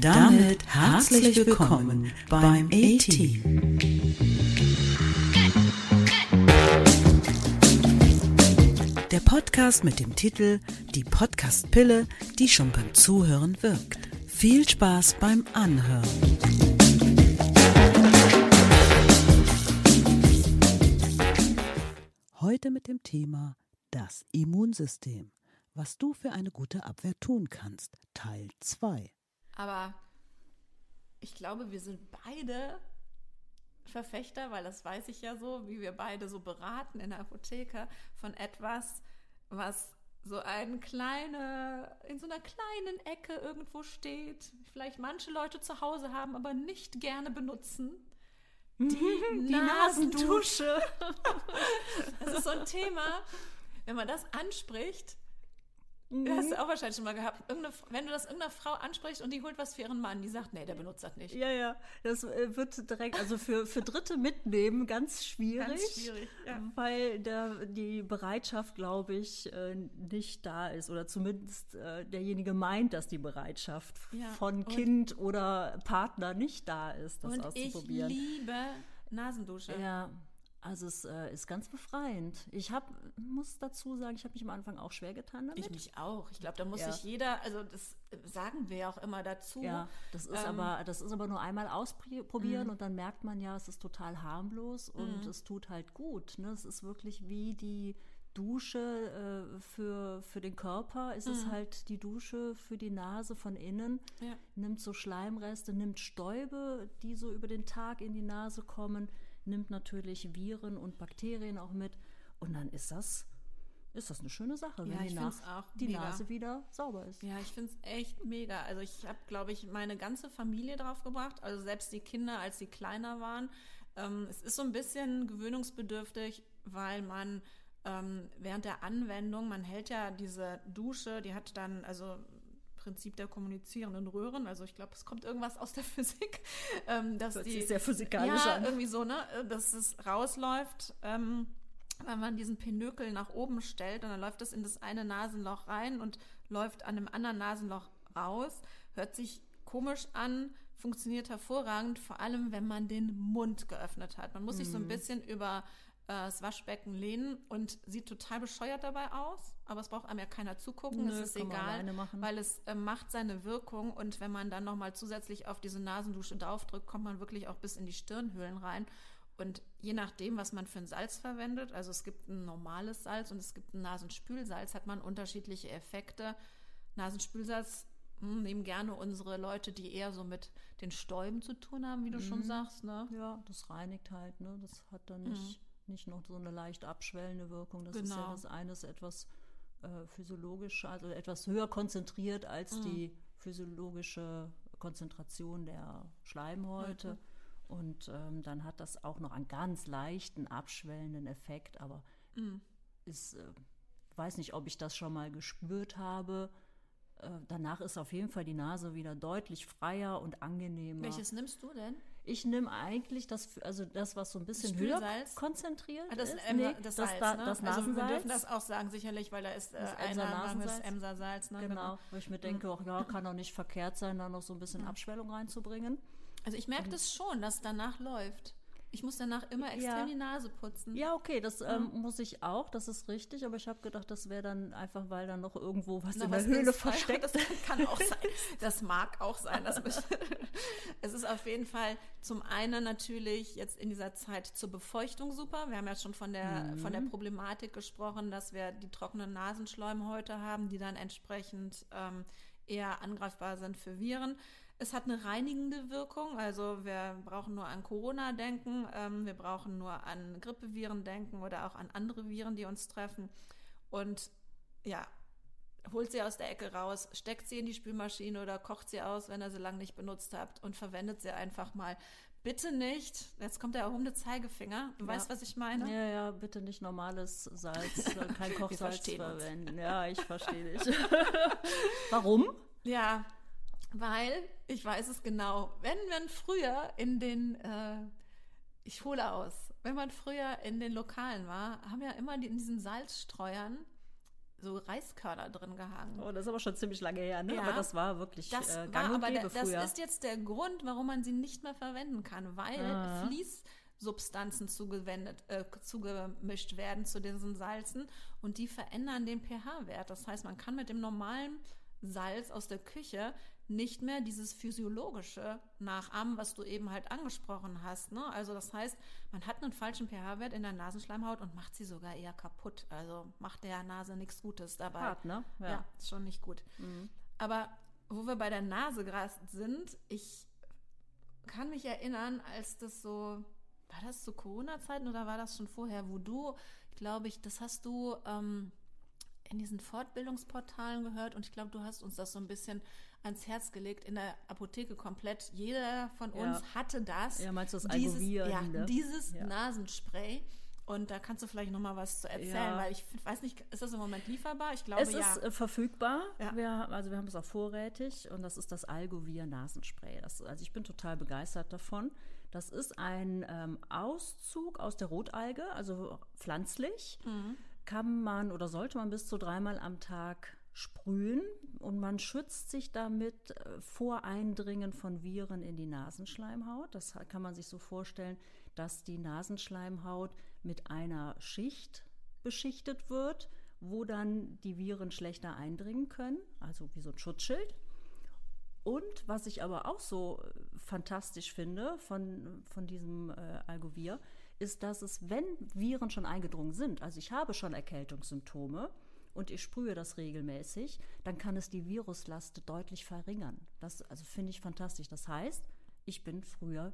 Und damit herzlich willkommen beim A-Team. Der Podcast mit dem Titel Die Podcast-Pille, die schon beim Zuhören wirkt. Viel Spaß beim Anhören. Heute mit dem Thema das Immunsystem. Was du für eine gute Abwehr tun kannst. Teil 2. Aber ich glaube, wir sind beide Verfechter, weil das weiß ich ja so, wie wir beide so beraten in der Apotheke, von etwas, was so ein kleine, in so einer kleinen Ecke irgendwo steht, vielleicht manche Leute zu Hause haben, aber nicht gerne benutzen. Die, die Nasendusche. das ist so ein Thema, wenn man das anspricht, Mhm. Das hast du auch wahrscheinlich schon mal gehabt. wenn du das irgendeiner Frau ansprichst und die holt was für ihren Mann, die sagt, nee, der benutzt das nicht. Ja, ja. Das äh, wird direkt, also für, für Dritte mitnehmen, ganz schwierig. Ganz schwierig, ja. Weil da die Bereitschaft, glaube ich, äh, nicht da ist. Oder zumindest äh, derjenige meint, dass die Bereitschaft ja. von Kind oder Partner nicht da ist, das und auszuprobieren. Ich liebe Nasendusche. Ja. Also es äh, ist ganz befreiend. Ich hab, muss dazu sagen, ich habe mich am Anfang auch schwer getan damit. Ich mich auch. Ich glaube, da muss ja. sich jeder, also das sagen wir ja auch immer dazu. Ja, das ist ähm, aber, das ist aber nur einmal ausprobieren mhm. und dann merkt man ja, es ist total harmlos und mhm. es tut halt gut. Ne? Es ist wirklich wie die Dusche äh, für, für den Körper, ist mhm. es halt die Dusche für die Nase von innen. Ja. Nimmt so Schleimreste, nimmt Stäube, die so über den Tag in die Nase kommen nimmt natürlich Viren und Bakterien auch mit. Und dann ist das, ist das eine schöne Sache, wenn ja, die, Nas die Nase wieder sauber ist. Ja, ich finde es echt mega. Also ich habe, glaube ich, meine ganze Familie drauf gebracht, also selbst die Kinder, als sie kleiner waren. Ähm, es ist so ein bisschen gewöhnungsbedürftig, weil man ähm, während der Anwendung, man hält ja diese Dusche, die hat dann, also Prinzip der kommunizierenden Röhren. Also ich glaube, es kommt irgendwas aus der Physik, ähm, dass das die sehr physikalisch ja, an. irgendwie so, ne, dass es rausläuft, ähm, wenn man diesen Pinökel nach oben stellt und dann läuft es in das eine Nasenloch rein und läuft an dem anderen Nasenloch raus. Hört sich komisch an, funktioniert hervorragend, vor allem wenn man den Mund geöffnet hat. Man muss sich so ein mhm. bisschen über äh, das Waschbecken lehnen und sieht total bescheuert dabei aus, aber es braucht einem ja keiner zugucken, Nö, es ist egal, weil es äh, macht seine Wirkung und wenn man dann nochmal zusätzlich auf diese Nasendusche draufdrückt, kommt man wirklich auch bis in die Stirnhöhlen rein und je nachdem, was man für ein Salz verwendet, also es gibt ein normales Salz und es gibt ein Nasenspülsalz, hat man unterschiedliche Effekte. Nasenspülsalz hm, nehmen gerne unsere Leute, die eher so mit den Stäuben zu tun haben, wie du mhm. schon sagst. Ne? Ja, das reinigt halt, ne? Das hat dann nicht. Mhm nicht noch so eine leicht abschwellende Wirkung. Das genau. ist ja genau. das eine ist etwas äh, physiologisch, also etwas höher konzentriert als mhm. die physiologische Konzentration der Schleimhäute. Mhm. Und ähm, dann hat das auch noch einen ganz leichten abschwellenden Effekt, aber mhm. ist, äh, weiß nicht, ob ich das schon mal gespürt habe. Äh, danach ist auf jeden Fall die Nase wieder deutlich freier und angenehmer. Welches nimmst du denn? Ich nehme eigentlich das, also das, was so ein bisschen höher konzentriert ah, das, ist. Ähm, nee, das, Salz, das, ne? das Nasensalz. Also wir dürfen das auch sagen, sicherlich, weil da ist äh, ein Nasensalz. Emser-Salz. Ne? Genau, genau, wo ich mir denke, mhm. auch, ja, kann doch nicht verkehrt sein, da noch so ein bisschen mhm. Abschwellung reinzubringen. Also ich merke das schon, dass danach läuft. Ich muss danach immer extrem ja. die Nase putzen. Ja, okay, das ähm, muss ich auch, das ist richtig, aber ich habe gedacht, das wäre dann einfach, weil dann noch irgendwo was Na, in was der Höhle versteckt. Das kann auch sein. Das mag auch sein. Ist auf jeden Fall zum einen natürlich jetzt in dieser Zeit zur Befeuchtung super. Wir haben ja schon von der, mhm. von der Problematik gesprochen, dass wir die trockenen Nasenschleimhäute haben, die dann entsprechend ähm, eher angreifbar sind für Viren. Es hat eine reinigende Wirkung, also wir brauchen nur an Corona denken, ähm, wir brauchen nur an Grippeviren denken oder auch an andere Viren, die uns treffen. Und ja, holt sie aus der Ecke raus, steckt sie in die Spülmaschine oder kocht sie aus, wenn ihr sie lange nicht benutzt habt und verwendet sie einfach mal. Bitte nicht, jetzt kommt der erhobene Zeigefinger. Du ja. weißt, was ich meine? Ja, ja, bitte nicht normales Salz, kein Kochsalz verwenden. Uns. Ja, ich verstehe dich. Warum? Ja, weil, ich weiß es genau, wenn man früher in den, äh, ich hole aus, wenn man früher in den Lokalen war, haben ja immer in diesen Salzstreuern so Reiskörner drin gehangen. Oh, das ist aber schon ziemlich lange her, ne? Ja, aber das war wirklich das äh, gang war, und aber gäbe Das ist jetzt der Grund, warum man sie nicht mehr verwenden kann, weil ah. Fließsubstanzen zugewendet, äh, zugemischt werden zu diesen Salzen und die verändern den pH-Wert. Das heißt, man kann mit dem normalen Salz aus der Küche nicht mehr dieses physiologische nachahmen, was du eben halt angesprochen hast. Ne? Also das heißt, man hat einen falschen pH-Wert in der Nasenschleimhaut und macht sie sogar eher kaputt. Also macht der Nase nichts Gutes dabei. Hart, ne? Ja, ja ist schon nicht gut. Mhm. Aber wo wir bei der Nase gerade sind, ich kann mich erinnern, als das so, war das zu Corona-Zeiten oder war das schon vorher, wo du, glaube ich, das hast du ähm, in diesen Fortbildungsportalen gehört und ich glaube, du hast uns das so ein bisschen ans Herz gelegt in der Apotheke komplett. Jeder von uns ja. hatte das. Ja, meinst du das dieses, ja, ne? dieses ja. Nasenspray. Und da kannst du vielleicht noch mal was zu erzählen, ja. weil ich weiß nicht, ist das im Moment lieferbar? Ich glaube, es ja. ist äh, verfügbar. Ja. Wir, also wir haben es auch vorrätig und das ist das Algovir Nasenspray. Das, also ich bin total begeistert davon. Das ist ein ähm, Auszug aus der Rotalge, also pflanzlich. Mhm. Kann man oder sollte man bis zu dreimal am Tag sprühen und man schützt sich damit äh, vor Eindringen von Viren in die Nasenschleimhaut. Das kann man sich so vorstellen, dass die Nasenschleimhaut mit einer Schicht beschichtet wird, wo dann die Viren schlechter eindringen können, also wie so ein Schutzschild. Und was ich aber auch so äh, fantastisch finde von, von diesem äh, Algovir, ist, dass es, wenn Viren schon eingedrungen sind, also ich habe schon Erkältungssymptome, und ich sprühe das regelmäßig, dann kann es die Viruslast deutlich verringern. Das also finde ich fantastisch. Das heißt, ich bin früher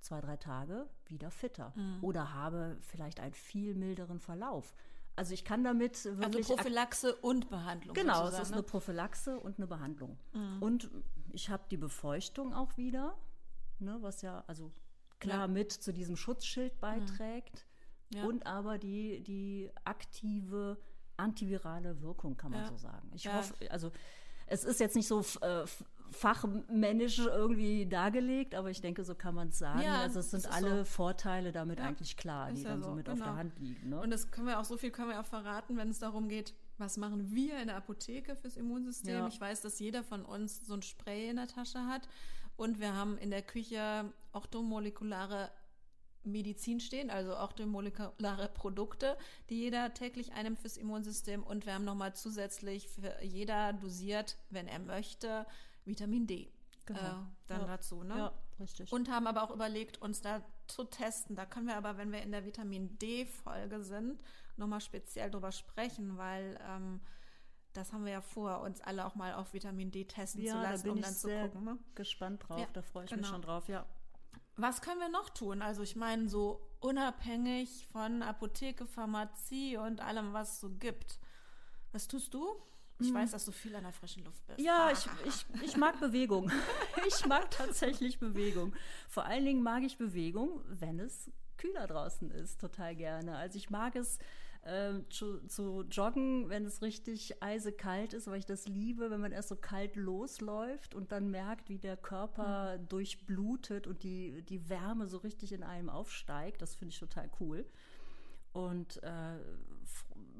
zwei, drei Tage wieder fitter mhm. oder habe vielleicht einen viel milderen Verlauf. Also ich kann damit also wirklich. Also Prophylaxe und Behandlung. Genau, es ist ne? eine Prophylaxe und eine Behandlung. Mhm. Und ich habe die Befeuchtung auch wieder, ne, was ja also klar ja. mit zu diesem Schutzschild beiträgt. Mhm. Ja. Und aber die, die aktive antivirale Wirkung, kann man ja. so sagen. Ich ja. hoffe, also es ist jetzt nicht so äh, fachmännisch irgendwie dargelegt, aber ich denke, so kann man es sagen. Ja, also es sind alle so. Vorteile damit ja, eigentlich klar, die dann so, mit genau. auf der Hand liegen. Ne? Und das können wir auch so viel können wir auch verraten, wenn es darum geht, was machen wir in der Apotheke fürs Immunsystem. Ja. Ich weiß, dass jeder von uns so ein Spray in der Tasche hat. Und wir haben in der Küche orthomolekulare Medizin stehen, also auch die molekulare Produkte, die jeder täglich einnimmt fürs Immunsystem. Und wir haben nochmal zusätzlich für jeder dosiert, wenn er möchte, Vitamin D. Genau. Äh, dann ja. dazu, ne? Ja, richtig. Und haben aber auch überlegt, uns da zu testen. Da können wir aber, wenn wir in der Vitamin D-Folge sind, nochmal speziell drüber sprechen, weil ähm, das haben wir ja vor, uns alle auch mal auf Vitamin D testen ja, zu lassen, da um dann zu gucken. Ne? Gespannt drauf, ja, da freue ich genau. mich schon drauf, ja. Was können wir noch tun? Also ich meine, so unabhängig von Apotheke, Pharmazie und allem, was es so gibt. Was tust du? Ich hm. weiß, dass du viel an der frischen Luft bist. Ja, ich, ich, ich mag Bewegung. ich mag tatsächlich Bewegung. Vor allen Dingen mag ich Bewegung, wenn es kühler draußen ist, total gerne. Also ich mag es, äh, zu, zu, joggen, wenn es richtig eisekalt ist, weil ich das liebe, wenn man erst so kalt losläuft und dann merkt, wie der Körper mhm. durchblutet und die, die Wärme so richtig in einem aufsteigt. Das finde ich total cool. Und äh,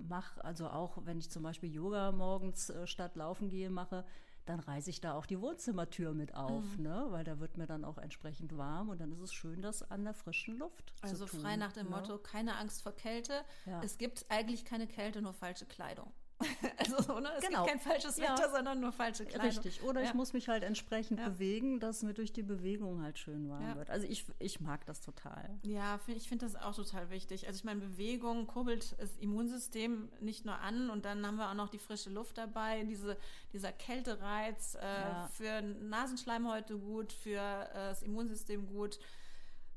mache also auch, wenn ich zum Beispiel Yoga morgens äh, statt laufen gehe, mache, dann reiße ich da auch die Wohnzimmertür mit auf, mhm. ne? weil da wird mir dann auch entsprechend warm und dann ist es schön, das an der frischen Luft also zu tun. Also frei nach dem ne? Motto, keine Angst vor Kälte. Ja. Es gibt eigentlich keine Kälte, nur falsche Kleidung. also ne? es genau. gibt kein falsches Wetter, ja. sondern nur falsche Kleidung. Richtig. Oder ja. ich muss mich halt entsprechend ja. bewegen, dass mir durch die Bewegung halt schön warm wird. Also ich, ich mag das total. Ja, ich finde das auch total wichtig. Also ich meine, Bewegung kurbelt das Immunsystem nicht nur an und dann haben wir auch noch die frische Luft dabei, diese, dieser Kältereiz äh, für Nasenschleimhäute gut, für äh, das Immunsystem gut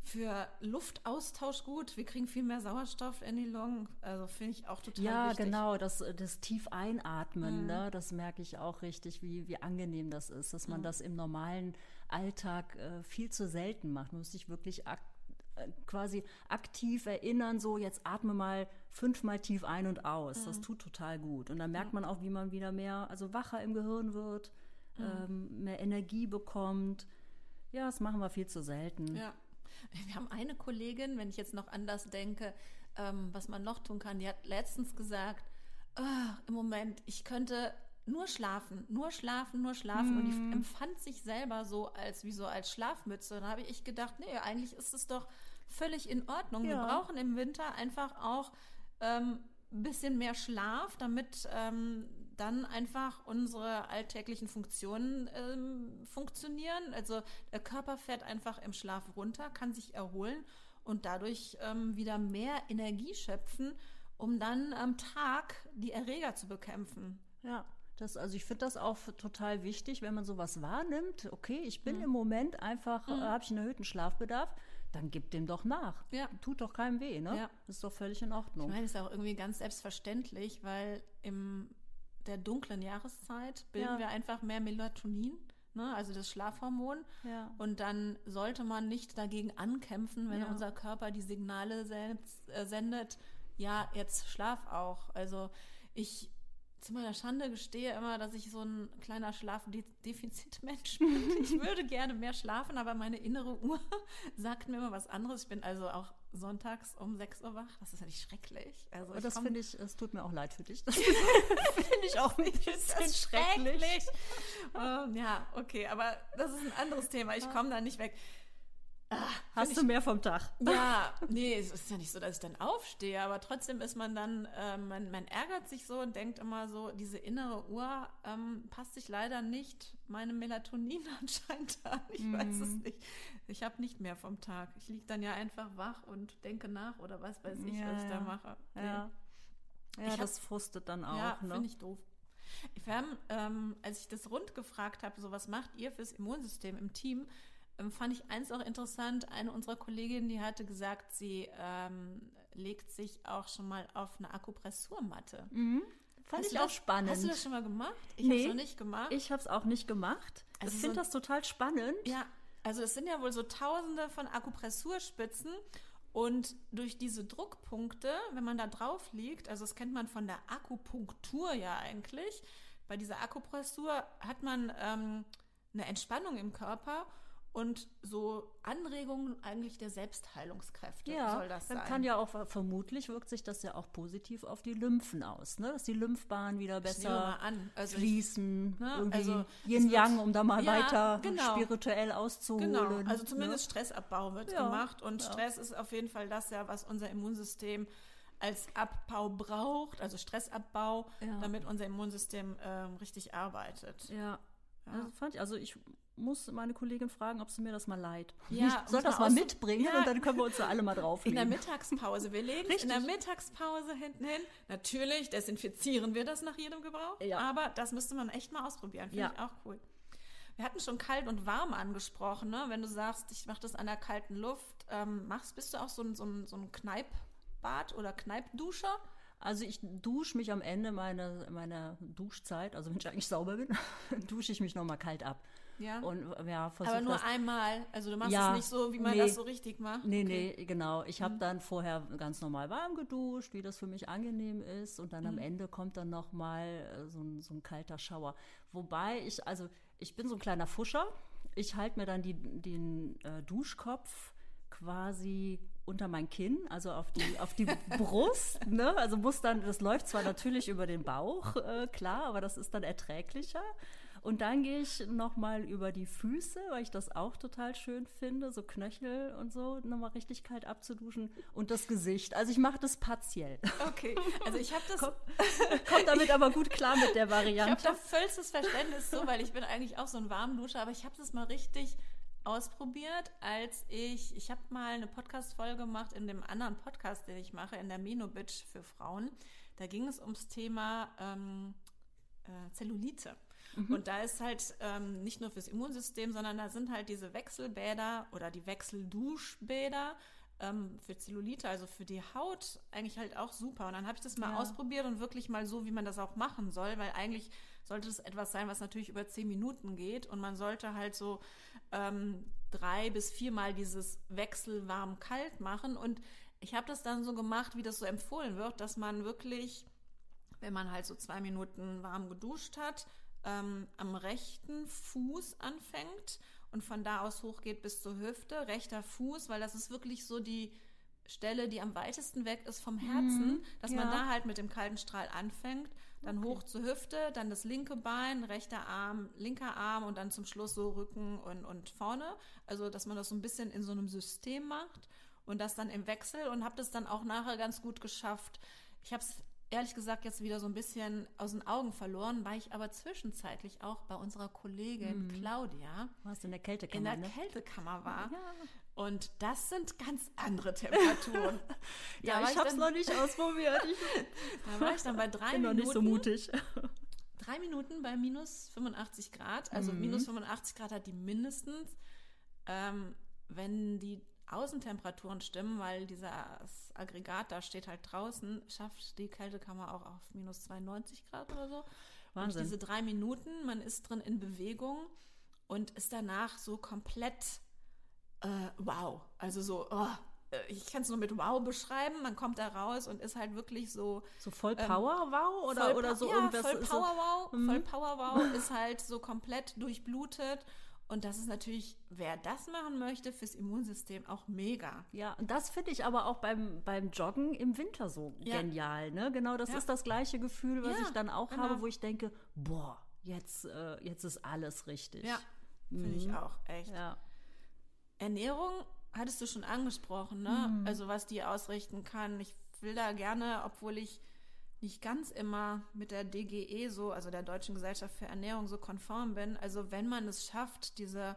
für Luftaustausch gut. Wir kriegen viel mehr Sauerstoff in die Lungen. Also finde ich auch total ja, wichtig. Ja, genau. Das, das tief einatmen, mhm. ne, das merke ich auch richtig, wie, wie angenehm das ist, dass man mhm. das im normalen Alltag äh, viel zu selten macht. Man muss sich wirklich ak äh, quasi aktiv erinnern, so jetzt atme mal fünfmal tief ein und aus. Mhm. Das tut total gut. Und dann merkt man auch, wie man wieder mehr, also wacher im Gehirn wird, mhm. ähm, mehr Energie bekommt. Ja, das machen wir viel zu selten. Ja. Wir haben eine Kollegin, wenn ich jetzt noch anders denke, ähm, was man noch tun kann, die hat letztens gesagt, oh, im Moment, ich könnte nur schlafen, nur schlafen, nur schlafen. Mm. Und ich mhm. empfand sich selber so als wie so als Schlafmütze. Da habe ich gedacht, nee, eigentlich ist es doch völlig in Ordnung. Ja. Wir brauchen im Winter einfach auch ähm, ein bisschen mehr Schlaf, damit ähm, dann einfach unsere alltäglichen Funktionen ähm, funktionieren. Also der Körper fährt einfach im Schlaf runter, kann sich erholen und dadurch ähm, wieder mehr Energie schöpfen, um dann am Tag die Erreger zu bekämpfen. Ja. Das, also ich finde das auch total wichtig, wenn man sowas wahrnimmt. Okay, ich bin mhm. im Moment einfach, mhm. äh, habe ich einen erhöhten Schlafbedarf dann gib dem doch nach. Ja. Tut doch keinem weh, ne? Ja. Das ist doch völlig in Ordnung. Ich meine, ist auch irgendwie ganz selbstverständlich, weil im der dunklen Jahreszeit bilden ja. wir einfach mehr Melatonin, ne? also das Schlafhormon. Ja. Und dann sollte man nicht dagegen ankämpfen, wenn ja. unser Körper die Signale selbst, äh, sendet, ja, jetzt schlaf auch. Also ich zu meiner Schande gestehe immer, dass ich so ein kleiner Schlafdefizitmensch bin. Ich würde gerne mehr schlafen, aber meine innere Uhr sagt mir immer was anderes. Ich bin also auch sonntags um 6 Uhr wach. Das ist ja nicht schrecklich. Also das finde ich, es tut mir auch leid für dich. Das finde ich auch nicht das schrecklich. um, ähm, ja, okay, aber das ist ein anderes Thema. Ich komme da nicht weg. Ach, Hast ich, du mehr vom Tag? Ja, nee, es ist ja nicht so, dass ich dann aufstehe, aber trotzdem ist man dann, äh, man, man, ärgert sich so und denkt immer so, diese innere Uhr ähm, passt sich leider nicht meinem Melatonin anscheinend an. Ich mm. weiß es nicht. Ich habe nicht mehr vom Tag. Ich liege dann ja einfach wach und denke nach oder was weiß ich, ja, was ich da mache. Ja, nee. ja das hab, frustet dann auch. Ja, ne? finde ich doof. Ich haben, ähm, als ich das rund gefragt habe, so was macht ihr fürs Immunsystem im Team, ähm, fand ich eins auch interessant. Eine unserer Kolleginnen, die hatte gesagt, sie ähm, legt sich auch schon mal auf eine Akupressurmatte. Mhm. Fand hast ich auch das, spannend. Hast du das schon mal gemacht? Ich nee, habe es noch nicht gemacht. Ich habe es auch nicht gemacht. Also ich finde so, das total spannend. Ja, also es sind ja wohl so tausende von Akupressurspitzen und durch diese Druckpunkte, wenn man da drauf liegt, also das kennt man von der Akupunktur ja eigentlich, bei dieser Akupressur hat man ähm, eine Entspannung im Körper und so Anregungen eigentlich der Selbstheilungskräfte ja, soll das dann sein. kann ja auch vermutlich wirkt sich das ja auch positiv auf die Lymphen aus, ne? Dass die Lymphbahnen wieder besser also fließen, ich, ne? irgendwie also Yin Yang, um da mal ja, weiter genau. spirituell auszuholen. Genau, also zumindest ne? Stressabbau wird ja, gemacht und Stress ist auf jeden Fall das ja, was unser Immunsystem als Abbau braucht, also Stressabbau, damit unser Immunsystem äh, richtig arbeitet. Ja. Ja. Also, fand ich, also ich muss meine Kollegin fragen, ob sie mir das mal leiht. Ja, ich soll das mal mitbringen ja. und dann können wir uns da alle mal drauf In der Mittagspause. Wir legen in der Mittagspause hinten hin. Natürlich desinfizieren wir das nach jedem Gebrauch, ja. aber das müsste man echt mal ausprobieren. Finde ja. ich auch cool. Wir hatten schon kalt und warm angesprochen, ne? Wenn du sagst, ich mache das an der kalten Luft, ähm, machst, bist du auch so ein, so ein, so ein Kneippbad oder Kneippduscher? Also ich dusche mich am Ende meiner, meiner Duschzeit, also wenn ich eigentlich sauber bin, dusche ich mich nochmal kalt ab. Ja. Und ja, Aber nur das, einmal. Also du machst ja, es nicht so, wie man nee, das so richtig macht. Nee, okay. nee, genau. Ich habe mhm. dann vorher ganz normal warm geduscht, wie das für mich angenehm ist. Und dann mhm. am Ende kommt dann nochmal äh, so, ein, so ein kalter Schauer. Wobei ich, also ich bin so ein kleiner Fuscher. Ich halte mir dann die, den äh, Duschkopf quasi unter mein Kinn, also auf die, auf die Brust. Ne? Also muss dann, das läuft zwar natürlich über den Bauch, äh, klar, aber das ist dann erträglicher. Und dann gehe ich nochmal über die Füße, weil ich das auch total schön finde, so Knöchel und so, nochmal richtig kalt abzuduschen. Und das Gesicht. Also ich mache das partiell. Okay, also ich habe das... Kommt, kommt damit aber gut klar mit der Variante. Ich habe da vollstes Verständnis so, weil ich bin eigentlich auch so ein Warmduscher, aber ich habe das mal richtig ausprobiert, als ich, ich habe mal eine Podcast-Folge gemacht in dem anderen Podcast, den ich mache, in der Menobitch für Frauen. Da ging es ums Thema ähm, äh, Zellulite. Mhm. Und da ist halt ähm, nicht nur fürs Immunsystem, sondern da sind halt diese Wechselbäder oder die Wechselduschbäder ähm, für Zellulite, also für die Haut, eigentlich halt auch super. Und dann habe ich das mal ja. ausprobiert und wirklich mal so, wie man das auch machen soll, weil eigentlich sollte es etwas sein, was natürlich über zehn Minuten geht und man sollte halt so ähm, drei bis viermal dieses Wechsel warm-kalt machen. Und ich habe das dann so gemacht, wie das so empfohlen wird, dass man wirklich, wenn man halt so zwei Minuten warm geduscht hat, ähm, am rechten Fuß anfängt und von da aus hochgeht bis zur Hüfte, rechter Fuß, weil das ist wirklich so die Stelle, die am weitesten weg ist vom Herzen, Mhm, dass man ja. da halt mit dem kalten Strahl anfängt, dann hoch zur Hüfte, dann das linke Bein, rechter Arm, linker Arm und dann zum Schluss so Rücken und, und vorne. Also, dass man das so ein bisschen in so einem System macht und das dann im Wechsel und habe das dann auch nachher ganz gut geschafft. Ich habe es ehrlich gesagt jetzt wieder so ein bisschen aus den Augen verloren, weil ich aber zwischenzeitlich auch bei unserer Kollegin Claudia Warst in der in Kältekammer, der ne? Kältekammer war. Ja. Und das sind ganz andere Temperaturen. Ja, war ich hab's dann, noch nicht ausprobiert. Ich Da war ich dann bei drei bin noch Minuten. nicht so mutig. Drei Minuten bei minus 85 Grad. Also Mhm. minus 85 Grad hat die mindestens. Ähm, wenn die Außentemperaturen stimmen, weil dieses Aggregat da steht halt draußen, schafft die Kältekammer auch auf minus 92 Grad oder so. Wahnsinn. Und diese drei Minuten, man ist drin in Bewegung und ist danach so komplett äh, wow. Also so, oh, äh, ich kann es nur mit wow beschreiben. Man kommt da raus und ist halt wirklich so So voll Power, wow? Oder, voll, oder so ja, irgendwas? voll Power so, Wow, Mhm. voll Power Wow ist halt so komplett durchblutet und das ist natürlich, wer das machen möchte, fürs Immunsystem auch mega. Ja, und das finde ich aber auch beim, beim Joggen im Winter so Ja. genial. Ne? Genau, das Ja. ist das gleiche Gefühl, was Ja, ich dann auch genau. habe, wo ich denke, boah, jetzt, äh, jetzt ist alles richtig. Ja, finde ich auch echt. Mhm. Ja. Ernährung hattest du schon angesprochen, ne? Mhm. Also was die ausrichten kann. Ich will da gerne, obwohl ich nicht ganz immer mit der DGE so, also der Deutschen Gesellschaft für Ernährung so konform bin. Also wenn man es schafft, diese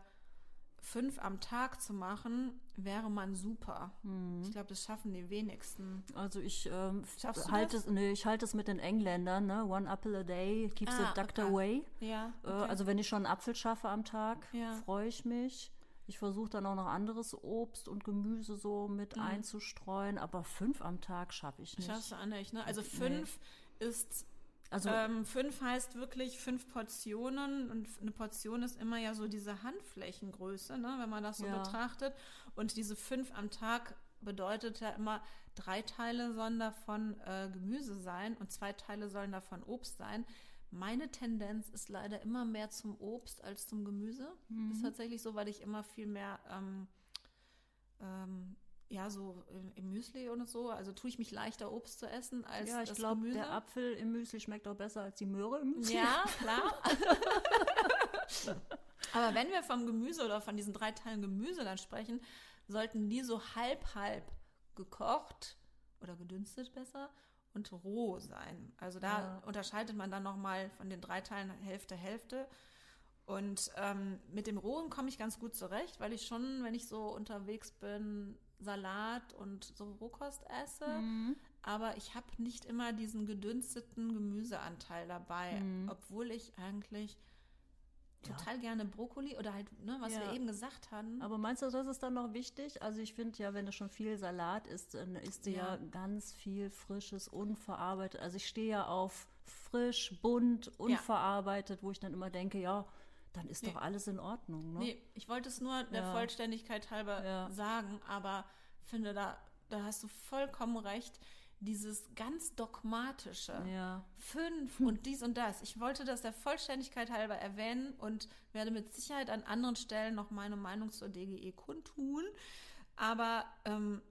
fünf am Tag zu machen, wäre man super. Mhm. Ich glaube, das schaffen die wenigsten. Also ich ähm, halte es, nee, ich halte es mit den Engländern, ne? One apple a day keeps Ah, the doctor okay. away. Ja. Äh, okay. Also wenn ich schon einen Apfel schaffe am Tag, Ja. freue ich mich. Ich versuche dann auch noch anderes Obst und Gemüse so mit einzustreuen, aber fünf am Tag schaffe ich nicht. Mhm. Schaffst du auch nicht, ne? Also fünf ist Also Ähm, fünf heißt wirklich fünf Portionen und eine Portion ist immer ja so diese Handflächengröße, ne, wenn man das so Ja. betrachtet. Und diese fünf am Tag bedeutet ja immer, drei Teile sollen davon äh, Gemüse sein und zwei Teile sollen davon Obst sein. Meine Tendenz ist leider immer mehr zum Obst als zum Gemüse. Ist tatsächlich so, weil ich immer viel mehr ähm, ähm, ja, so im, Müsli und so. Also tue ich mich leichter, Obst zu essen als ja, ich das glaube, Gemüse. der Apfel im Müsli schmeckt auch besser als die Möhre im Müsli. Ja, klar. Aber wenn wir vom Gemüse oder von diesen drei Teilen Gemüse dann sprechen, sollten die so halb-halb gekocht oder gedünstet besser und roh sein. Also da Ja. unterscheidet man dann nochmal von den drei Teilen Hälfte, Hälfte. Und ähm, mit dem Rohen komme ich ganz gut zurecht, weil ich schon, wenn ich so unterwegs bin, Salat und so Rohkost esse. Mhm. Aber ich habe nicht immer diesen gedünsteten Gemüseanteil dabei, Mhm. obwohl ich eigentlich. Total gerne Brokkoli oder halt, ne, was Ja. wir eben gesagt hatten. Aber meinst du, das ist dann noch wichtig? Also ich finde ja, wenn du schon viel Salat isst, dann isst du ja. Ja. ganz viel frisches, unverarbeitet. Also ich stehe ja auf frisch, bunt, unverarbeitet, wo ich dann immer denke, ja, dann ist Nee. doch alles in Ordnung. Ne? Nee, ich wollte es nur der Ja. Vollständigkeit halber Ja. sagen, aber finde, da, da hast du vollkommen recht. Dieses ganz dogmatische, Ja. fünf und dies und das. Ich wollte das der Vollständigkeit halber erwähnen und werde mit Sicherheit an anderen Stellen noch meine Meinung zur DGE kundtun. Aber ähm,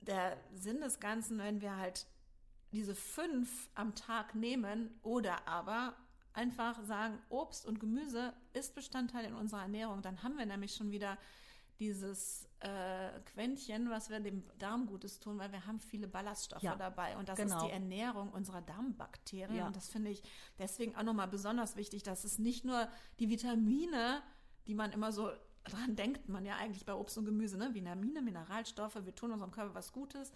der Sinn des Ganzen, wenn wir halt diese fünf am Tag nehmen oder aber einfach sagen, Obst und Gemüse ist Bestandteil in unserer Ernährung, dann haben wir nämlich schon wieder dieses äh, Quäntchen, was wir dem Darm Gutes tun, weil wir haben viele Ballaststoffe Ja, dabei und das genau. ist die Ernährung unserer Darmbakterien Ja. und das finde ich deswegen auch nochmal besonders wichtig, dass es nicht nur die Vitamine, die man immer so dran denkt, man ja eigentlich bei Obst und Gemüse, ne? Vitamine, Mineralstoffe, wir tun unserem Körper was Gutes,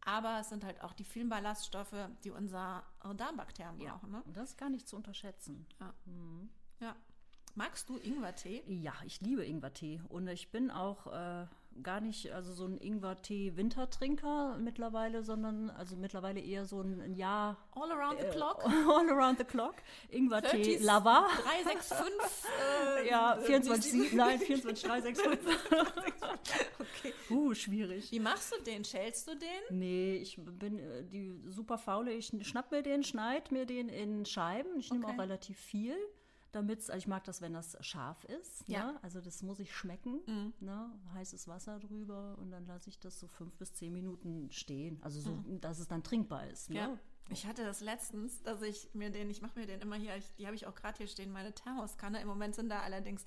aber es sind halt auch die vielen Ballaststoffe, die unsere Darmbakterien Ja. brauchen. Ne? Und das ist gar nicht zu unterschätzen. Ja. ja. Magst du Ingwertee? Ja, ich liebe Ingwertee. Und ich bin auch äh, gar nicht also so ein Ingwertee-Wintertrinker mittlerweile, sondern also mittlerweile eher so ein, ein Jahr All around the clock? all around the clock. 30s, Ingwertee-Lover. 365. Äh, Ja, äh, 24, nein, 24, 365. Okay. Uh, schwierig. Wie machst du den? Schälst du den? Nee, ich bin äh, die super faule. Ich schnapp mir den, schneid mir den in Scheiben. Ich nehme Okay. auch relativ viel. Damit also ich mag das, wenn das scharf ist. Ja. Ne? Also das muss ich schmecken. Mhm. Ne? Heißes Wasser drüber und dann lasse ich das so fünf bis zehn Minuten stehen. Also so, mhm. dass es dann trinkbar ist. Ne? Ja. Ich hatte das letztens, dass ich mir den, ich mache mir den immer hier, ich, die habe ich auch gerade hier stehen, meine Thermoskanne. Im Moment sind da allerdings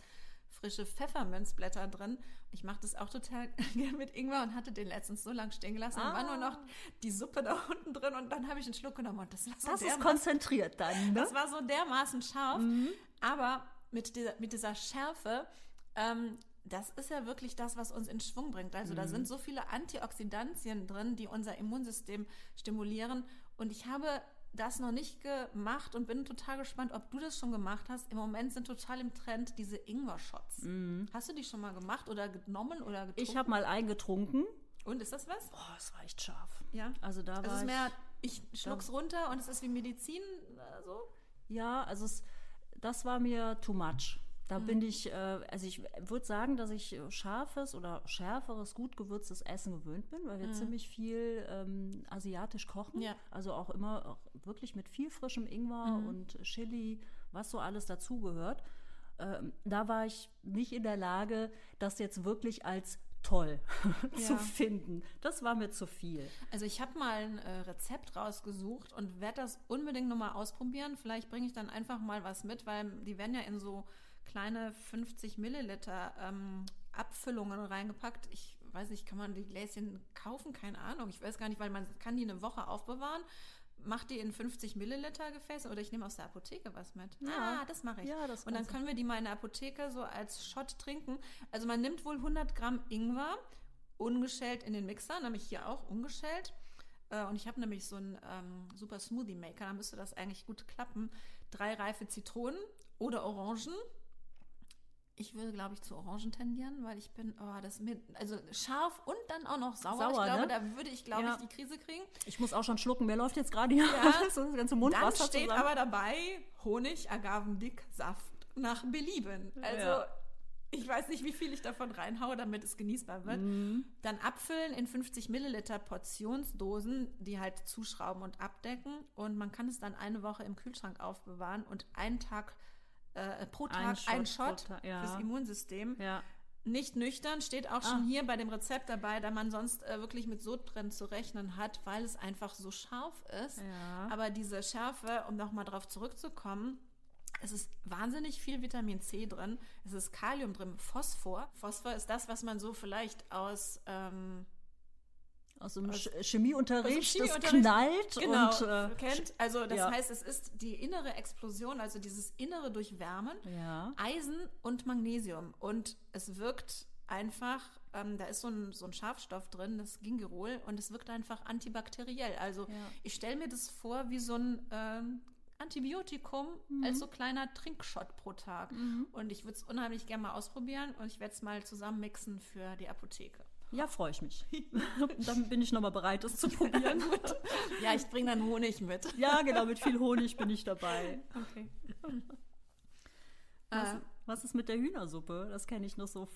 frische Pfefferminzblätter drin. Ich mache das auch total gerne mit Ingwer und hatte den letztens so lang stehen gelassen. Ah. Da war nur noch die Suppe da unten drin und dann habe ich einen Schluck genommen und das war so Das ist konzentriert dann, ne? Das war so dermaßen scharf. Mhm. Aber mit dieser, mit dieser Schärfe, ähm, das ist ja wirklich das, was uns in Schwung bringt. Also mhm. da sind so viele Antioxidantien drin, die unser Immunsystem stimulieren. Und ich habe das noch nicht gemacht und bin total gespannt, ob du das schon gemacht hast. Im Moment sind total im Trend diese Ingwer-Shots. Mm. Hast du die schon mal gemacht oder genommen oder getrunken? Ich habe mal eingetrunken. Und ist das was? Boah, es war echt scharf. Ja. Also da war es ist mehr, ich schluck's runter und es ist wie Medizin äh, so. Ja, also es, das war mir too much. Da mhm. bin ich, äh, also ich würde sagen, dass ich scharfes oder schärferes, gut gewürztes Essen gewöhnt bin, weil wir mhm. ziemlich viel ähm, asiatisch kochen. Ja. Also auch immer auch wirklich mit viel frischem Ingwer mhm. und Chili, was so alles dazugehört. Ähm, da war ich nicht in der Lage, das jetzt wirklich als toll zu ja. finden. Das war mir zu viel. Also ich habe mal ein äh, Rezept rausgesucht und werde das unbedingt nochmal ausprobieren. Vielleicht bringe ich dann einfach mal was mit, weil die werden ja in so kleine 50 Milliliter ähm, Abfüllungen reingepackt. Ich weiß nicht, kann man die Gläschen kaufen? Keine Ahnung. Ich weiß gar nicht, weil man kann die eine Woche aufbewahren. Macht die in 50 Milliliter Gefäße oder ich nehme aus der Apotheke was mit. Ja, ah, das mache ich. Ja, das und dann können wir die mal in der Apotheke so als Shot trinken. Also man nimmt wohl 100 Gramm Ingwer ungeschält in den Mixer, nämlich hier auch ungeschält. Äh, und ich habe nämlich so einen ähm, super Smoothie Maker, da müsste das eigentlich gut klappen. Drei reife Zitronen oder Orangen, ich würde, glaube ich, zu Orangen tendieren, weil ich bin, oh, das mir, also scharf und dann auch noch sauer. sauer ich glaube, ne? da würde ich, glaube ja. ich, die Krise kriegen. Ich muss auch schon schlucken. Mir läuft jetzt gerade hier ja. das ganze Mundwasser Dann steht zusammen. aber dabei Honig, Agavendick, Saft nach Belieben. Also ja. ich weiß nicht, wie viel ich davon reinhaue, damit es genießbar wird. Mhm. Dann abfüllen in 50 Milliliter Portionsdosen, die halt zuschrauben und abdecken. Und man kann es dann eine Woche im Kühlschrank aufbewahren und einen Tag äh, pro Tag ein Shot, ein Shot Tag, ja. fürs Immunsystem. Ja. Nicht nüchtern, steht auch schon ah. hier bei dem Rezept dabei, da man sonst äh, wirklich mit Sodbrennen zu rechnen hat, weil es einfach so scharf ist. Ja. Aber diese Schärfe, um nochmal drauf zurückzukommen, es ist wahnsinnig viel Vitamin C drin, es ist Kalium drin, Phosphor. Phosphor ist das, was man so vielleicht aus ähm, aus dem aus, Chemieunterricht, Chemieunterricht, das knallt genau, und äh, kennt. Also das ja. heißt, es ist die innere Explosion, also dieses innere Durchwärmen, ja. Eisen und Magnesium und es wirkt einfach, ähm, da ist so ein, so ein Schafstoff drin, das Gingerol und es wirkt einfach antibakteriell. Also ja. ich stelle mir das vor wie so ein ähm, Antibiotikum mhm. als so kleiner Trinkshot pro Tag. Mhm. Und ich würde es unheimlich gerne mal ausprobieren und ich werde es mal zusammen mixen für die Apotheke. Ja, freue ich mich. dann bin ich nochmal bereit, das zu probieren. ja, ich bringe dann Honig mit. ja, genau, mit viel Honig bin ich dabei. Okay. Was, äh, was ist mit der Hühnersuppe? Das kenne ich noch so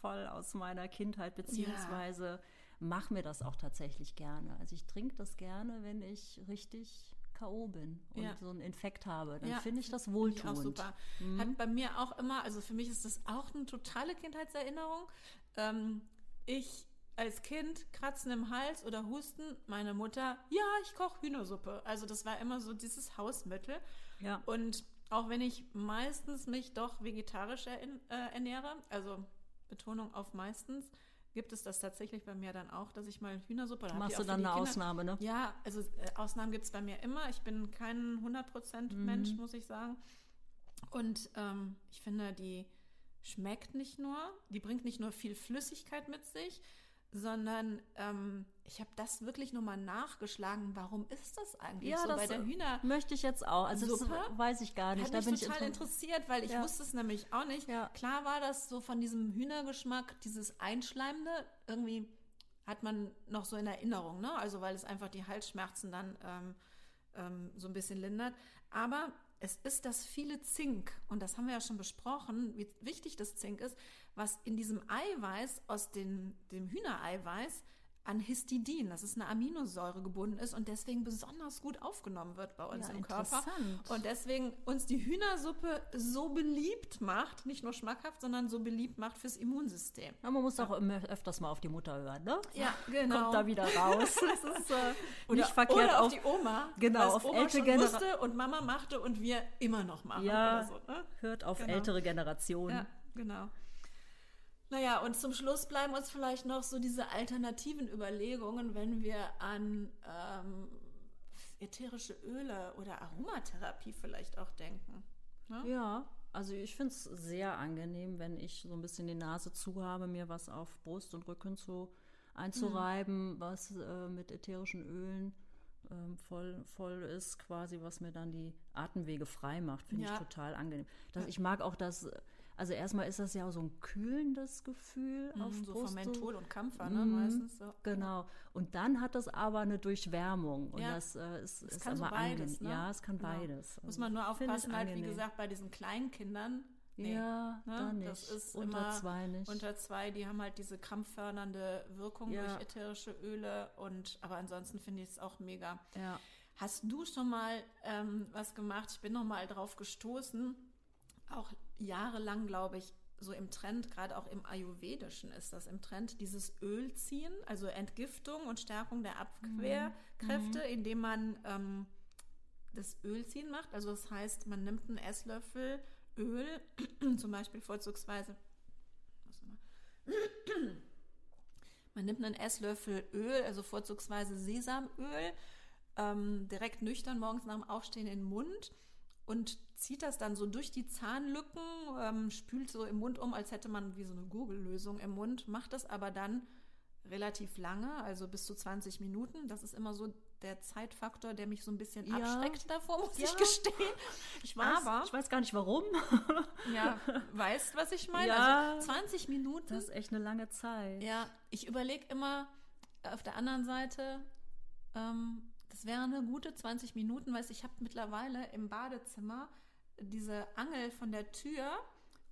voll aus meiner Kindheit, beziehungsweise ja. mache mir das auch tatsächlich gerne. Also ich trinke das gerne, wenn ich richtig K.O. bin und ja. so einen Infekt habe, dann ja. finde ich das wohltuend. Ich auch super. Mhm. Hat bei mir auch immer, also für mich ist das auch eine totale Kindheitserinnerung. Ähm, ich als Kind Kratzen im Hals oder Husten, meine Mutter, ja, ich koche Hühnersuppe. Also das war immer so dieses Hausmittel. Ja. Und auch wenn ich meistens mich doch vegetarisch äh, ernähre, also Betonung auf meistens, gibt es das tatsächlich bei mir dann auch, dass ich mal Hühnersuppe habe. Machst du dann eine Kinder. Ausnahme, ne? Ja, also äh, Ausnahmen gibt es bei mir immer. Ich bin kein 100% mhm. Mensch, muss ich sagen. Und ähm, ich finde, die schmeckt nicht nur, die bringt nicht nur viel Flüssigkeit mit sich, sondern ähm, ich habe das wirklich nochmal nachgeschlagen. Warum ist das eigentlich ja, so das bei der Hühner? Möchte ich jetzt auch. Also Suppe? das weiß ich gar nicht. Hat da mich bin total ich interessiert, weil ich ja. wusste es nämlich auch nicht. Ja. Klar war das so von diesem Hühnergeschmack, dieses Einschleimende, irgendwie hat man noch so in Erinnerung, ne? Also weil es einfach die Halsschmerzen dann ähm, ähm, so ein bisschen lindert. Aber es ist das viele Zink, und das haben wir ja schon besprochen, wie wichtig das Zink ist, was in diesem Eiweiß aus den, dem Hühnereiweiß an Histidin, das ist eine Aminosäure gebunden ist und deswegen besonders gut aufgenommen wird bei uns Ja, im Körper. Und deswegen uns die Hühnersuppe so beliebt macht, nicht nur schmackhaft, sondern so beliebt macht fürs Immunsystem. Ja, man muss auch immer öfters mal auf die Mutter hören, ne? Ja, genau. Kommt da wieder raus. Das ist äh, Oder, nicht verkehrt oder auf auch. die Oma, Genau, auf Oma ältere schon Genera- wusste und Mama machte und wir immer noch machen. Ja, so, ne? hört auf Genau. ältere Generationen. Ja, genau. Naja, und zum Schluss bleiben uns vielleicht noch so diese alternativen Überlegungen, wenn wir an ähm, ätherische Öle oder Aromatherapie vielleicht auch denken. Ne? Ja, also ich finde es sehr angenehm, wenn ich so ein bisschen die Nase zu habe, mir was auf Brust und Rücken zu einzureiben, was äh, mit ätherischen Ölen ähm, voll, voll ist, quasi, was mir dann die Atemwege frei macht. Finde Ja. ich total angenehm. Das, ich mag auch das, also erstmal ist das ja so ein kühlendes Gefühl auf Mhm, so Brust. von so- Menthol und Kampfer, ne, Mhm, meistens. So. Genau. Und dann hat das aber eine Durchwärmung. Und Ja. das äh, ist, Es ist kann so immer beides, ne? Ja, es kann Genau. beides. Muss man nur aufpassen, halt, wie gesagt, bei diesen kleinen Kindern. Nee, ja, ne? da nicht. Das ist Unter immer zwei nicht. Unter zwei, die haben halt diese krampffördernde Wirkung Ja. durch ätherische Öle. Und aber ansonsten finde ich es auch mega. ja. Hast du schon mal ähm, was gemacht? Ich bin noch mal drauf gestoßen. Auch jahrelang, glaube ich, so im Trend, gerade auch im Ayurvedischen ist das im Trend, dieses Ölziehen, also Entgiftung und Stärkung der Abwehrkräfte, indem man ähm, das Ölziehen macht. Also das heißt, man nimmt einen Esslöffel Öl, zum Beispiel vorzugsweise, was immer. man nimmt einen Esslöffel Öl, also vorzugsweise Sesamöl, ähm, direkt nüchtern morgens nach dem Aufstehen in den Mund und zieht das dann so durch die Zahnlücken, ähm, spült so im Mund um, als hätte man wie so eine Gurgellösung im Mund, macht das aber dann relativ lange, also bis zu 20 Minuten. Das ist immer so der Zeitfaktor, der mich so ein bisschen Ja. abschreckt davor, muss Ja. ich gestehen. Ich weiß, Aber- ich weiß gar nicht warum. Ja, weißt, was ich meine? Ja. Also 20 Minuten. Das ist echt eine lange Zeit. Ja, ich überlege immer auf der anderen Seite, ähm, das wäre eine gute 20 Minuten, weil ich habe mittlerweile im Badezimmer diese Angel von der Tür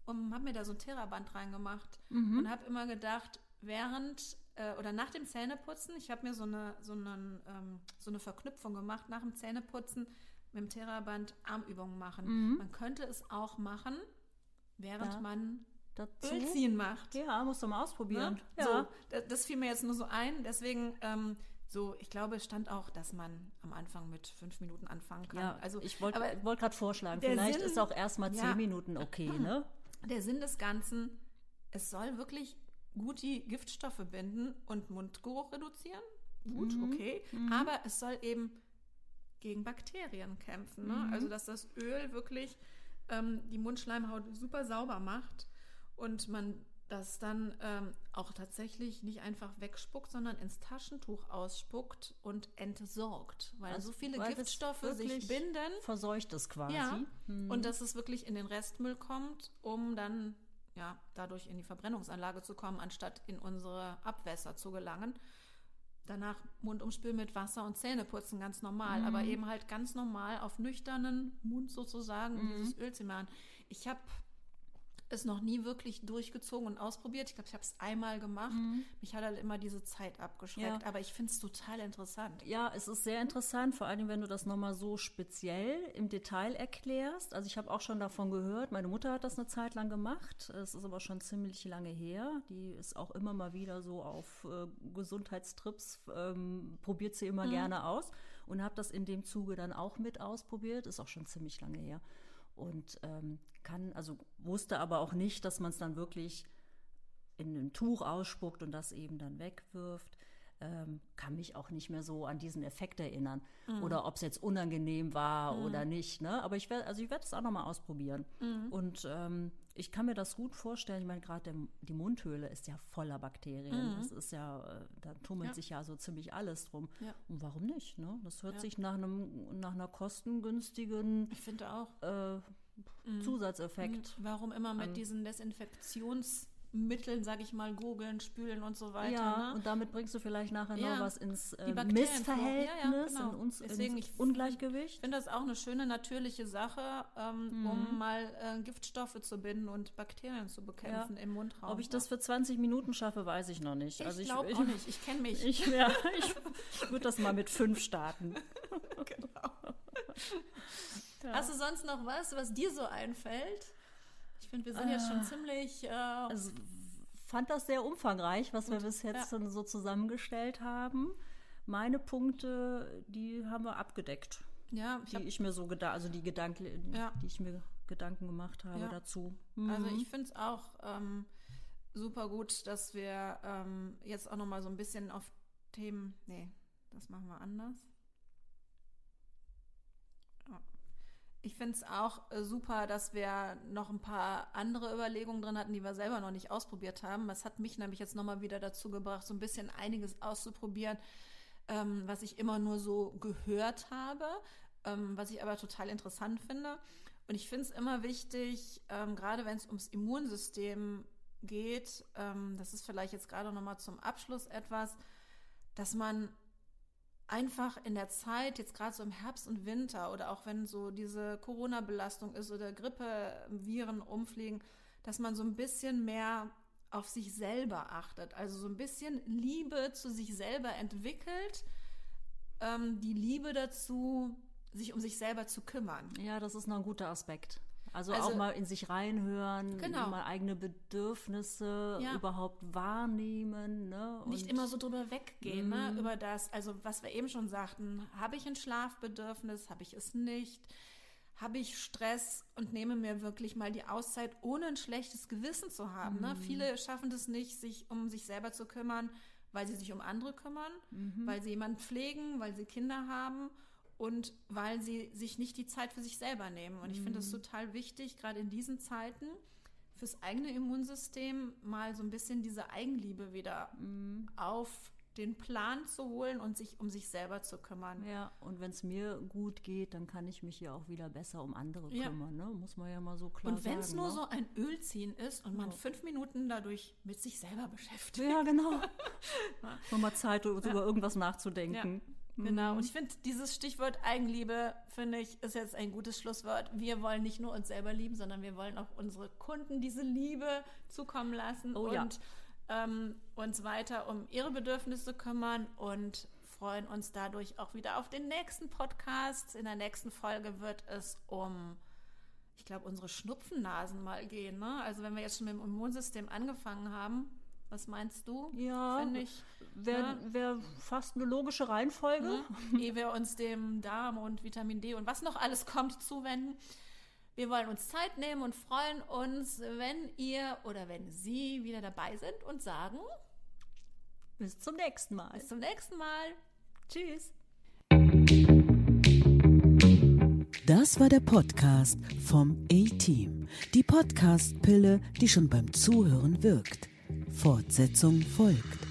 und habe mir da so ein Theraband reingemacht und habe immer gedacht, während äh, oder nach dem Zähneputzen, ich habe mir so eine, so, einen, ähm, so eine Verknüpfung gemacht, nach dem Zähneputzen mit dem Theraband Armübungen machen. Man könnte es auch machen, während Ja. man Dazu? Ölziehen macht. Ja, musst du mal ausprobieren. Ne? Ja. So, das, das fiel mir jetzt nur so ein. Deswegen, ähm, so, ich glaube, es stand auch, dass man am Anfang mit fünf Minuten anfangen kann. ja, also, ich wollte wollt gerade vorschlagen, vielleicht Sinn- ist auch erstmal zehn Ja. Minuten okay, ne? der Sinn des Ganzen, es soll wirklich gut die Giftstoffe binden und Mundgeruch reduzieren. Gut, Mhm. okay. Aber es soll eben gegen Bakterien kämpfen. Ne? Mhm. Also, dass das Öl wirklich ähm, die Mundschleimhaut super sauber macht und man das dann ähm, auch tatsächlich nicht einfach wegspuckt, sondern ins Taschentuch ausspuckt und entsorgt, weil Also, so viele weil Giftstoffe sich binden. Verseucht es quasi. Ja, Hm. und dass es wirklich in den Restmüll kommt, um dann ja dadurch in die Verbrennungsanlage zu kommen, anstatt in unsere Abwässer zu gelangen. Danach Mund umspülen mit Wasser und Zähne putzen, ganz normal, aber Mhm. eben halt ganz normal auf nüchternen Mund sozusagen Mhm. dieses Öl zu machen. Ich habe es noch nie wirklich durchgezogen und ausprobiert. Ich glaube, ich habe es einmal gemacht. Mich hat halt immer diese Zeit abgeschreckt, Mhm. Ja. aber ich finde es total interessant. Ja, es ist sehr interessant, vor allem wenn du das nochmal so speziell im Detail erklärst. Also ich habe auch schon davon gehört, meine Mutter hat das eine Zeit lang gemacht, es ist aber schon ziemlich lange her. Die ist auch immer mal wieder so auf äh, Gesundheitstrips, ähm, probiert sie immer gerne aus und habe das in dem Zuge dann auch mit ausprobiert, ist auch schon ziemlich lange her. Und ähm, kann, also wusste aber auch nicht, dass man es dann wirklich in ein Tuch ausspuckt und das eben dann wegwirft. Ähm, kann mich auch nicht mehr so an diesen Effekt erinnern. Oder ob es jetzt unangenehm war oder nicht. Ne? Aber ich werde, also ich werde es auch nochmal ausprobieren. Und ähm, ich kann mir das gut vorstellen. Ich meine, gerade die Mundhöhle ist ja voller Bakterien. Das ist ja, äh, da tummelt Ja. sich ja so ziemlich alles drum. Ja. Und warum nicht? Ne? Das hört Ja. sich nach einem, nach einer kostengünstigen Ich finde auch. äh, Zusatzeffekt. Warum immer mit diesen Mitteln, sage ich mal, googeln, spülen und so weiter. Ja, ne? und damit bringst du vielleicht nachher Ja. noch was ins äh, Missverhältnis. Ja, ja, genau. in uns, Deswegen, ins ich- Ungleichgewicht. Ich finde das auch eine schöne natürliche Sache, ähm, Mhm. um mal äh, Giftstoffe zu binden und Bakterien zu bekämpfen im Mundraum. Ob ich das für 20 Minuten schaffe, weiß ich noch nicht. Ich also glaube auch nicht. Ich kenne mich. Ich, ja, ich, ich würde das mal mit fünf starten. Hast du sonst noch was, was dir so einfällt? Ich finde, wir sind jetzt schon Ah. ziemlich. Äh, Also fand das sehr umfangreich, was wir bis jetzt ja. so zusammengestellt haben. Meine Punkte, die haben wir abgedeckt, ja, ich die ich mir so gedacht, also die Gedanken, Ja. die ich mir Gedanken gemacht habe Ja. dazu. also Mhm. ich finde es auch ähm, super gut, dass wir ähm, jetzt auch noch mal so ein bisschen auf Themen. Nee, das machen wir anders. Ich finde es auch äh, super, dass wir noch ein paar andere Überlegungen drin hatten, die wir selber noch nicht ausprobiert haben. Das hat mich nämlich jetzt nochmal wieder dazu gebracht, so ein bisschen einiges auszuprobieren, ähm, was ich immer nur so gehört habe, ähm, was ich aber total interessant finde. Und ich finde es immer wichtig, ähm, gerade wenn es ums Immunsystem geht, ähm, das ist vielleicht jetzt gerade nochmal zum Abschluss etwas, dass man einfach in der Zeit, jetzt gerade so im Herbst und Winter oder auch wenn so diese Corona-Belastung ist oder Grippeviren umfliegen, dass man so ein bisschen mehr auf sich selber achtet. Also so ein bisschen Liebe zu sich selber entwickelt, ähm, die Liebe dazu, sich um sich selber zu kümmern. Ja, das ist noch ein guter Aspekt. Also, Also- auch mal in sich reinhören, Genau. mal eigene Bedürfnisse Ja. überhaupt wahrnehmen. Ne? nicht Und- immer so drüber weggehen, ne? Mhm. über das, also was wir eben schon sagten, habe ich ein Schlafbedürfnis, habe ich es nicht, habe ich Stress und nehme mir wirklich mal die Auszeit, ohne ein schlechtes Gewissen zu haben. Mhm. Ne? Viele schaffen das nicht, sich um sich selber zu kümmern, weil sie sich um andere kümmern, Mhm. weil sie jemanden pflegen, weil sie Kinder haben und weil sie sich nicht die Zeit für sich selber nehmen. Und ich finde Mhm. es total wichtig, gerade in diesen Zeiten, fürs eigene Immunsystem mal so ein bisschen diese Eigenliebe wieder Mhm. auf den Plan zu holen und sich um sich selber zu kümmern. Ja, und wenn es mir gut geht, dann kann ich mich ja auch wieder besser um andere Ja. kümmern. Ne? Muss man ja mal so klar Und wenn es nur ne? so ein Ölziehen ist und man Ja. fünf Minuten dadurch mit sich selber beschäftigt. Ja, genau. Nochmal Zeit, über irgendwas nachzudenken. Genau, Mhm. und ich finde dieses Stichwort Eigenliebe, finde ich, ist jetzt ein gutes Schlusswort. Wir wollen nicht nur uns selber lieben, sondern wir wollen auch unsere Kunden diese Liebe zukommen lassen Oh ja. und ähm, uns weiter um ihre Bedürfnisse kümmern und freuen uns dadurch auch wieder auf den nächsten Podcast. In der nächsten Folge wird es um, ich glaube, unsere Schnupfennasen mal gehen. Ne? Also wenn wir jetzt schon mit dem Immunsystem angefangen haben, was meinst du? Ja, Finde ich. wäre Ja. wär fast eine logische Reihenfolge. ne? ehe wir uns dem Darm und Vitamin D und was noch alles kommt zuwenden. Wir wollen uns Zeit nehmen und freuen uns, wenn ihr oder wenn Sie wieder dabei sind und sagen, Bis zum nächsten Mal. bis zum nächsten Mal. Tschüss. Das war der Podcast vom A-Team. Die Podcast-Pille, die schon beim Zuhören wirkt. Fortsetzung folgt.